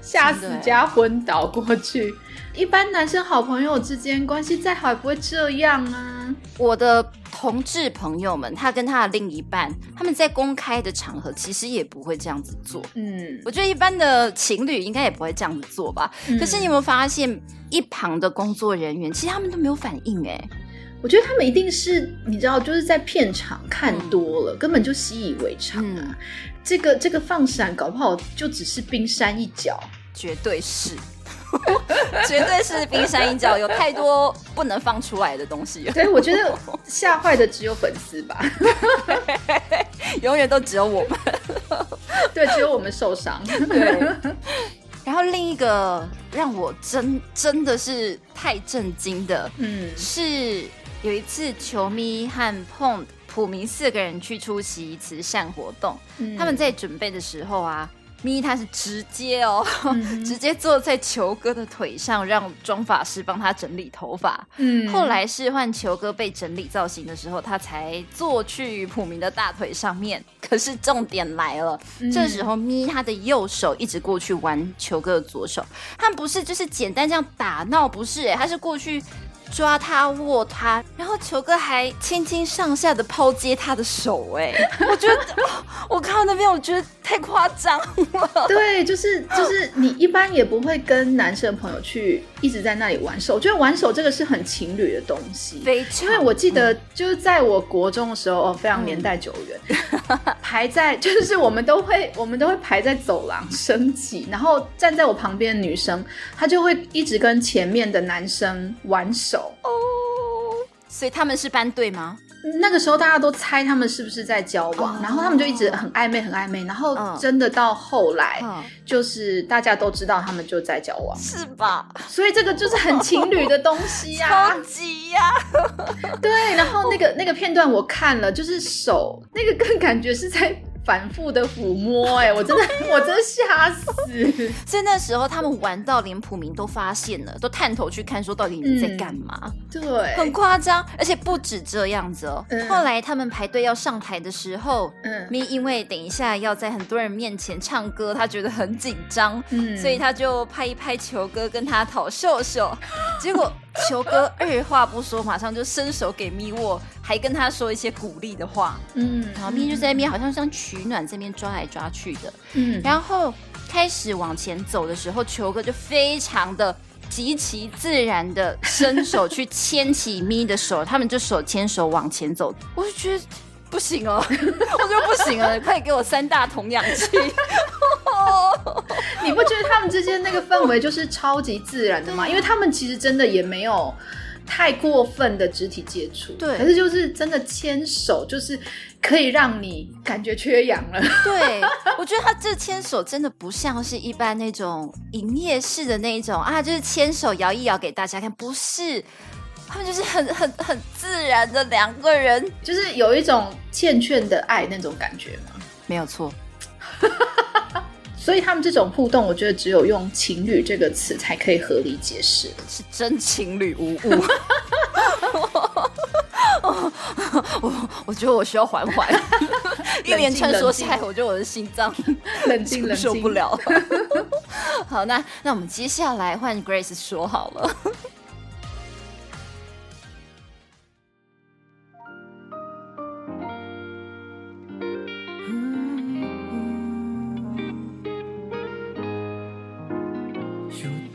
吓死加昏倒过去。一般男生好朋友之间关系再好也不会这样啊。我的同志朋友们，他跟他的另一半，他们在公开的场合其实也不会这样子做。嗯，我觉得一般的情侣应该也不会这样子做吧。嗯可是你有没有发现，一旁的工作人员其实他们都没有反应哎、我觉得他们一定是你知道，就是在片场看多了，根本就习以为常啊。嗯这个这个放闪，搞不好就只是冰山一角。绝对是，绝对是冰山一角，有太多不能放出来的东西了，对，我觉得吓坏的只有粉丝吧。永远都只有我们。对，只有我们受伤。对。然后另一个让我真真的是太震惊的，嗯是有一次球迷和碰普明四个人去出席慈善活动，嗯他们在准备的时候啊，咪他是直接哦，嗯 直接坐在球哥的腿上，让妆发师帮他整理头发。嗯后来是换球哥被整理造型的时候，他才坐去普明的大腿上面。可是重点来了，嗯这时候咪他的右手一直过去玩球哥的左手，他们不是就是简单这样打闹，不是、欸，他是过去抓他握他，然后球哥还轻轻上下的抛接他的手，哎，我觉得我看到那边，我觉得太夸张了。对，就是就是你一般也不会跟男生朋友去一直在那里玩手，我觉得玩手这个是很情侣的东西。非常，因为我记得就是在我国中的时候，哦，非常年代久远，排在就是我们都会 我们都会排在走廊升级，然后站在我旁边的女生，她就会一直跟前面的男生玩手。哦，所以他们是班队吗？那个时候大家都猜他们是不是在交往，然后他们就一直很暧昧，很暧昧。然后真的到后来，就是大家都知道他们就在交往，是吧？所以这个就是很情侣的东西呀，超级呀。对，然后那个那个片段我看了，就是手那个更感觉是在。反复的抚摸，哎，我真的，我真的吓死。所以那时候他们玩到连普明都发现了，都探头去看，说到底你在干嘛？对，很夸张，而且不止这样子哦。后来他们排队要上台的时候，嗯，咪因为等一下要在很多人面前唱歌，他觉得很紧张，嗯，所以他就拍一拍球哥跟他讨秀秀，结果。球哥二话不说，马上就伸手给咪握，还跟他说一些鼓励的话。嗯，然后咪就在那边好像像取暖，这边抓来抓去的。嗯，然后开始往前走的时候，球哥就非常的极其自然的伸手去牵起咪的手，他们就手牵手往前走。我就觉得不行哦，我觉得不行了，快给我三大童氧气。你不觉得他们之间那个氛围就是超级自然的吗？因为他们其实真的也没有太过分的肢体接触，对，可是就是真的牵手，就是可以让你感觉缺氧了。对，我觉得他这牵手真的不像是一般那种营业式的那种啊，就是牵手摇一摇给大家看，不是，他们就是很很很自然的两个人，就是有一种欠缺的爱那种感觉吗？没有错。所以他们这种互动，我觉得只有用“情侣”这个词才可以合理解释，是真情侣无误。我我觉得我需要缓缓，一连串说下来，我觉得我的心脏 冷静冷静受不了。好，那那我们接下来换 Grace 说好了。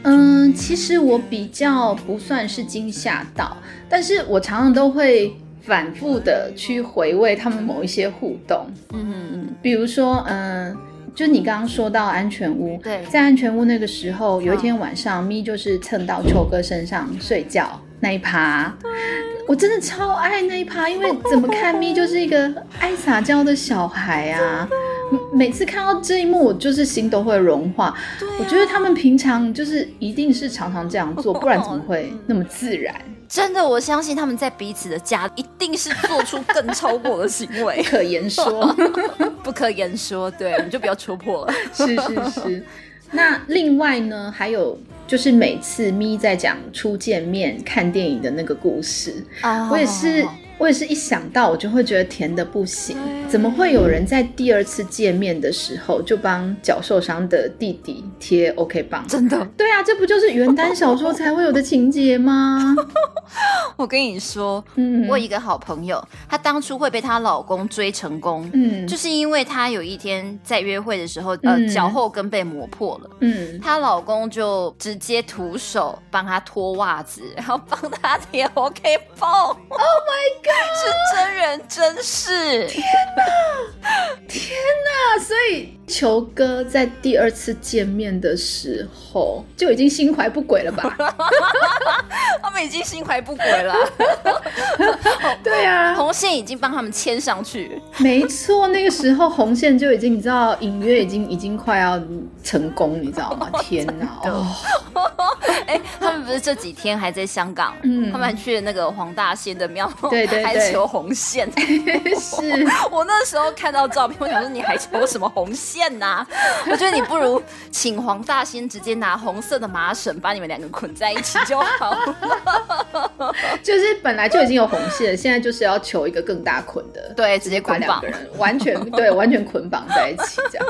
嗯，其实我比较不算是惊吓到，但是我常常都会反复的去回味他们某一些互动。嗯嗯嗯，比如说，嗯，就你刚刚说到安全屋，对，在安全屋那个时候，有一天晚上，咪就是蹭到秋哥身上睡觉那一趴，我真的超爱那一趴，因为怎么看咪就是一个爱撒娇的小孩啊。每次看到这一幕，我就是心都会融化。我觉得他们平常就是一定是常常这样做，不然怎么会 那么自然？真的，我相信他们在彼此的家一定是做出更超过的行为，不可言说，不可言说。对，我们就不要戳破了。是是是。那另外呢，还有就是每次咪在讲初见面看电影的那个故事，我也是。我也是一想到，我就会觉得甜的不行。怎么会有人在第二次见面的时候就帮脚受伤的弟弟贴 OK 棒？真的？对啊，这不就是原单小说才会有的情节吗？我跟你说，嗯，我一个好朋友，她当初会被她老公追成功，嗯，就是因为她有一天在约会的时候，呃，脚后跟被磨破了，嗯，她老公就直接徒手帮她脱袜子，然后帮她贴 OK 棒。Oh my god！是真人真事，天哪，天哪！所以球哥在第二次见面的时候就已经心怀不轨了吧？他们已经心怀不轨了。对啊，红线已经帮他们牵上去。没错，那个时候红线就已经，你知道，隐约已经已经快要成功，你知道吗？天哪！哎，他们不是这几天还在香港？嗯，他们还去了那个黄大仙的庙。对对。还求红线，是我那时候看到照片，我想说你还求什么红线呐？我觉得你不如请黄大仙直接拿红色的麻绳把你们两个捆在一起就好了。就是本来就已经有红线，现在就是要求一个更大捆的，对，直接捆绑，完全对，完全捆绑在一起这样。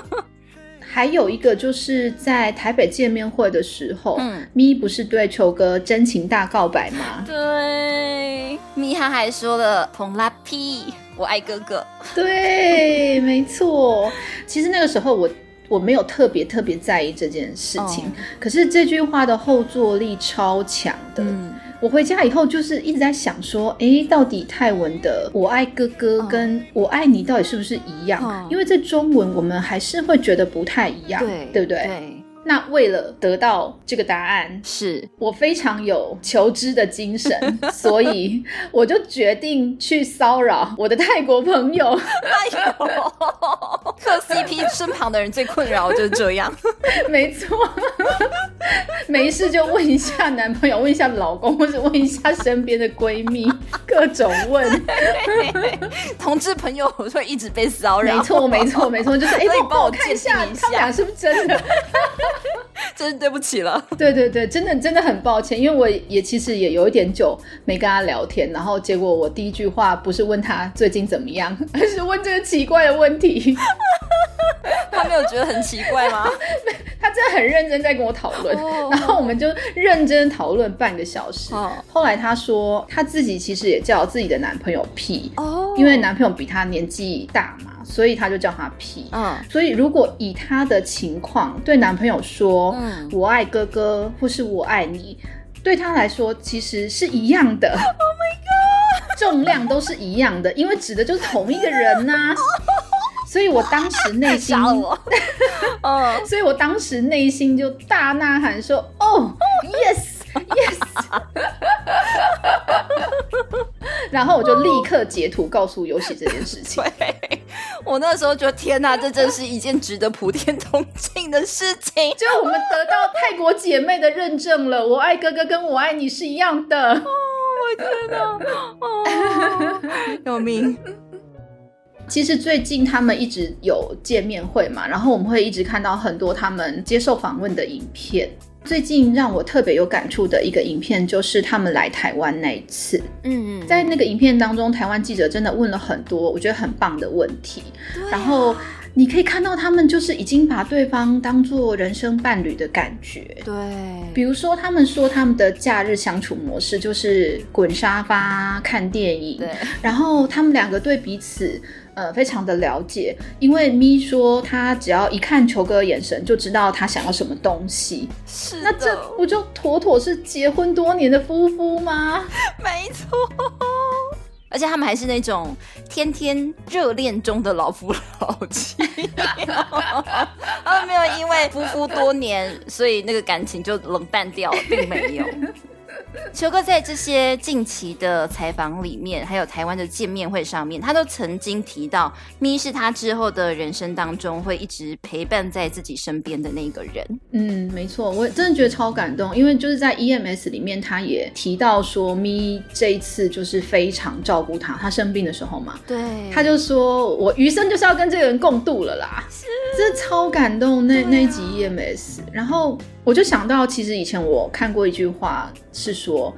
还有一个就是在台北见面会的时候，嗯咪不是对球哥真情大告白吗？对，咪他还说了“红拉屁，我爱哥哥 对，没错。其实那个时候我我没有特别特别在意这件事情，哦可是这句话的后坐力超强”。的。嗯，我回家以后就是一直在想说，诶，到底泰文的“我爱哥哥”跟“我爱你”到底是不是一样？嗯因为在中文我们还是会觉得不太一样，对，对不对？对，那为了得到这个答案，是我非常有求知的精神，所以我就决定去骚扰我的泰国朋友。哎呦，磕 CP 身旁的人最困扰就是这样。没错，没事就问一下男朋友，问一下老公，或者问一下身边的闺蜜，各种问。同志朋友会一直被骚扰，没错，没错，没错，就是哎，你帮帮我我看一下他们俩是不是真的。真是对不起了。对对对，真的真的很抱歉，因为我也其实也有一点久没跟他聊天，然后结果我第一句话不是问他最近怎么样，而是问这个奇怪的问题。他没有觉得很奇怪吗？他真的很认真在跟我讨论，哦然后我们就认真讨论半个小时。哦后来他说他自己其实也叫自己的男朋友 P，、哦因为男朋友比他年纪大嘛，所以他就叫他 P。嗯所以，如果以他的情况对男朋友说“嗯我爱哥哥”或是“我爱你”，对他来说其实是一样的。Oh my god！重量都是一样的，因为指的就是同一个人呐、所以我当时内心 所以我当时内心就大呐喊说：“哦，yes yes！” 然后我就立刻截图告诉游戏这件事情。对，我那时候觉得天哪，这真是一件值得普天同庆的事情。就我们得到泰国姐妹的认证了，我爱哥哥跟我爱你是一样的。哦我天哪，哦，救命！其实最近他们一直有见面会嘛，然后我们会一直看到很多他们接受访问的影片。最近让我特别有感触的一个影片，就是他们来台湾那一次。嗯，在那个影片当中，台湾记者真的问了很多我觉得很棒的问题，然后你可以看到他们就是已经把对方当做人生伴侣的感觉。对，比如说，他们说他们的假日相处模式就是滚沙发、看电影，对，然后他们两个对彼此呃非常的了解，因为咪说他只要一看球哥的眼神就知道他想要什么东西，是那这不就妥妥是结婚多年的夫妇吗？没错。而且他们还是那种天天热恋中的老夫老妻，他们没有因为夫妇多年，所以那个感情就冷淡掉了，并没有。球哥在这些近期的采访里面，还有台湾的见面会上面，他都曾经提到咪是他之后的人生当中会一直陪伴在自己身边的那个人。嗯，没错，我真的觉得超感动，因为就是在 EMS 里面，他也提到说咪这一次就是非常照顾他，他生病的时候嘛，对，他就说我余生就是要跟这个人共度了啦，真的超感动那、那一集 EMS，然后我就想到，其实以前我看过一句话是说，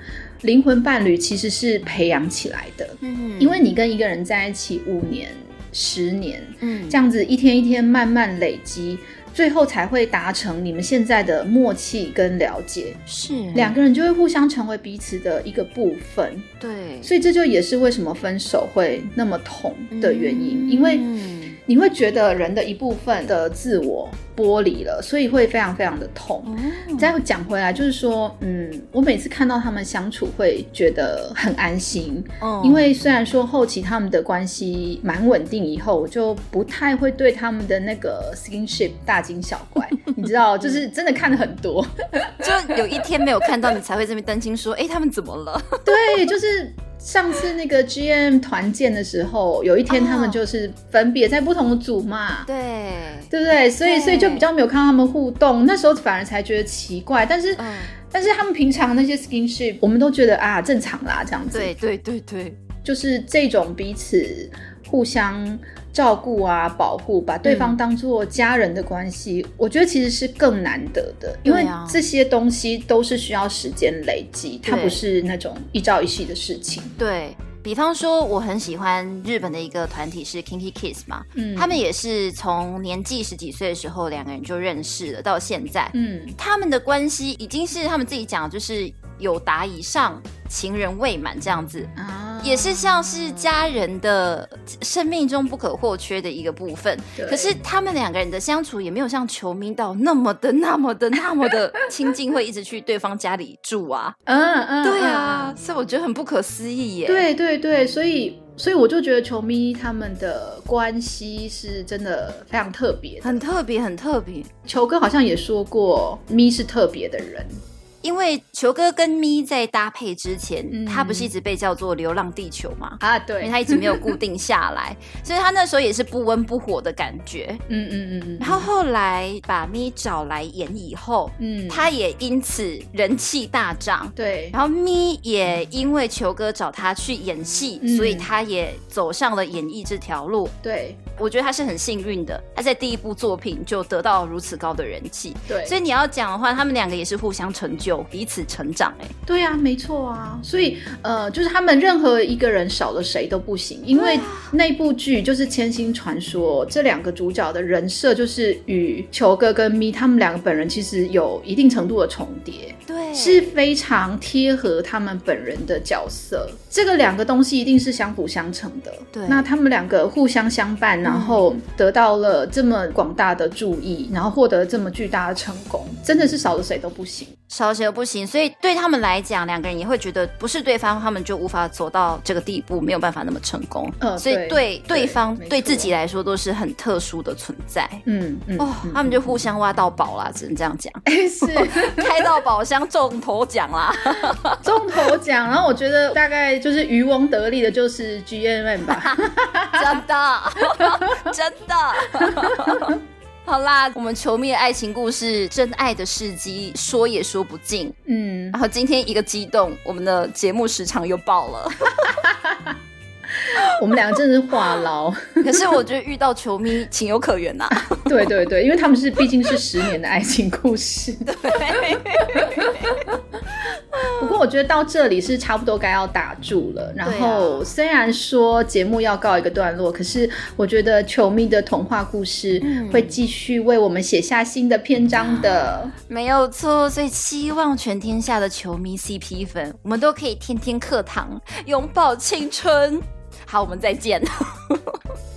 灵魂伴侣其实是培养起来的，嗯。因为你跟一个人在一起五年、十年，嗯。这样子一天一天慢慢累积。最后才会达成你们现在的默契跟了解，是。两个人就会互相成为彼此的一个部分。对。所以这就也是为什么分手会那么痛的原因，因为嗯你会觉得人的一部分的自我剥离了，所以会非常非常的痛。哦再讲回来，就是说，嗯，我每次看到他们相处，会觉得很安心，哦因为虽然说后期他们的关系蛮稳定，以后我就不太会对他们的那个 skinship 大惊小怪，你知道，就是真的看的很多。就有一天没有看到你，才会这边担心说，哎、他们怎么了？对，就是上次那个 GM 团建的时候，有一天他们就是分别在不同的组嘛。对，对不对？所以，所以就比较没有看到他们互动，那时候反而才觉得奇怪。但是，嗯，但是他们平常那些 skinship，我们都觉得啊正常啦，这样子。对对对对，就是这种彼此互相照顾啊、保护，把对方当做家人的关系，我觉得其实是更难得的，因为这些东西都是需要时间累积，它不是那种一朝一夕的事情。对，比方说，我很喜欢日本的一个团体是 Kinky Kiss 嘛，嗯。他们也是从年纪十几岁的时候两个人就认识了，到现在，嗯。他们的关系已经是他们自己讲，就是有达以上，情人未满这样子。啊也是像是家人的生命中不可或缺的一个部分。对可是他们两个人的相处也没有像球迷到那么的、那么的、那么的亲近，会一直去对方家里住啊。嗯嗯，对嗯啊，所以我觉得很不可思议耶。，对对对，所以所以我就觉得球迷他们的关系是真的非常特别。很特别，很特别。球哥好像也说过，咪是特别的人。因为球哥跟咪在搭配之前，嗯他不是一直被叫做“流浪地球”吗？啊，对因为，他一直没有固定下来，所以他那时候也是不温不火的感觉。嗯嗯嗯嗯，然后后来把咪找来演以后，嗯，他也因此人气大涨。对，然后咪也因为球哥找他去演戏，嗯所以他也走上了演艺这条路。对我觉得他是很幸运的，他在第一部作品就得到如此高的人气。对，所以你要讲的话，他们两个也是互相成就，彼此成长、哎，对啊，没错啊，所以呃，就是他们任何一个人少了谁都不行，因为那部剧就是《千星传说》，这两个主角的人设就是与球哥跟咪他们两个本人其实有一定程度的重叠，对，是非常贴合他们本人的角色。这个两个东西一定是相辅相成的。对那他们两个互相相伴，然后得到了这么广大的注意，然后获得这么巨大的成功，真的是少了谁都不行。少不行，所以对他们来讲，两个人也会觉得不是对方，他们就无法走到这个地步，没有办法那么成功。呃所以对对方对自己来说都是很特殊的存在。嗯嗯，哦，他们就互相挖到宝啦，只能这样讲，是 开到宝箱中头奖啦。中头奖，然后我觉得大概就是渔翁得利的就是 G M M 吧。真的，真的。好啦，我们球迷的爱情故事，真爱的事迹，说也说不尽。嗯，然后今天一个激动，我们的节目时长又爆了。我们两个真的是话痨。可是我觉得遇到球迷情有可原 呐、对对对，因为他们是毕竟是十年的爱情故事。不过我觉得到这里是差不多该要打住了。然后虽然说节目要告一个段落，可是我觉得球迷的童话故事会继续为我们写下新的篇章的。没有错，所以希望全天下的球迷 CP 粉，我们都可以天天课堂，拥抱青春。好，我们再见。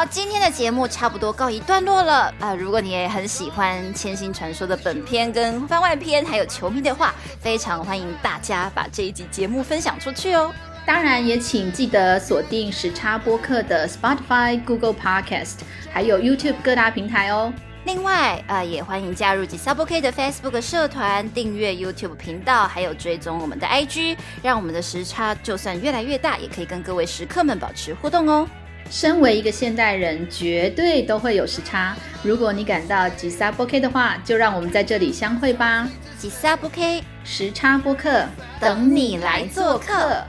好，今天的节目差不多告一段落了啊、如果你也很喜欢《千星传说》的本片跟番外篇，还有球迷的话，非常欢迎大家把这一集节目分享出去哦。当然，也请记得锁定时差播客的 Spotify、Google Podcast，还有 YouTube 各大平台哦。另外，呃，也欢迎加入 g s u b K 的 Facebook 社团，订阅 YouTube 频道，还有追踪我们的 IG，让我们的时差就算越来越大，也可以跟各位食客们保持互动哦。身为一个现代人，绝对都会有时差。如果你感到吉萨波 K 的话，就让我们在这里相会吧。吉萨波 K 时差播客，等你来做客。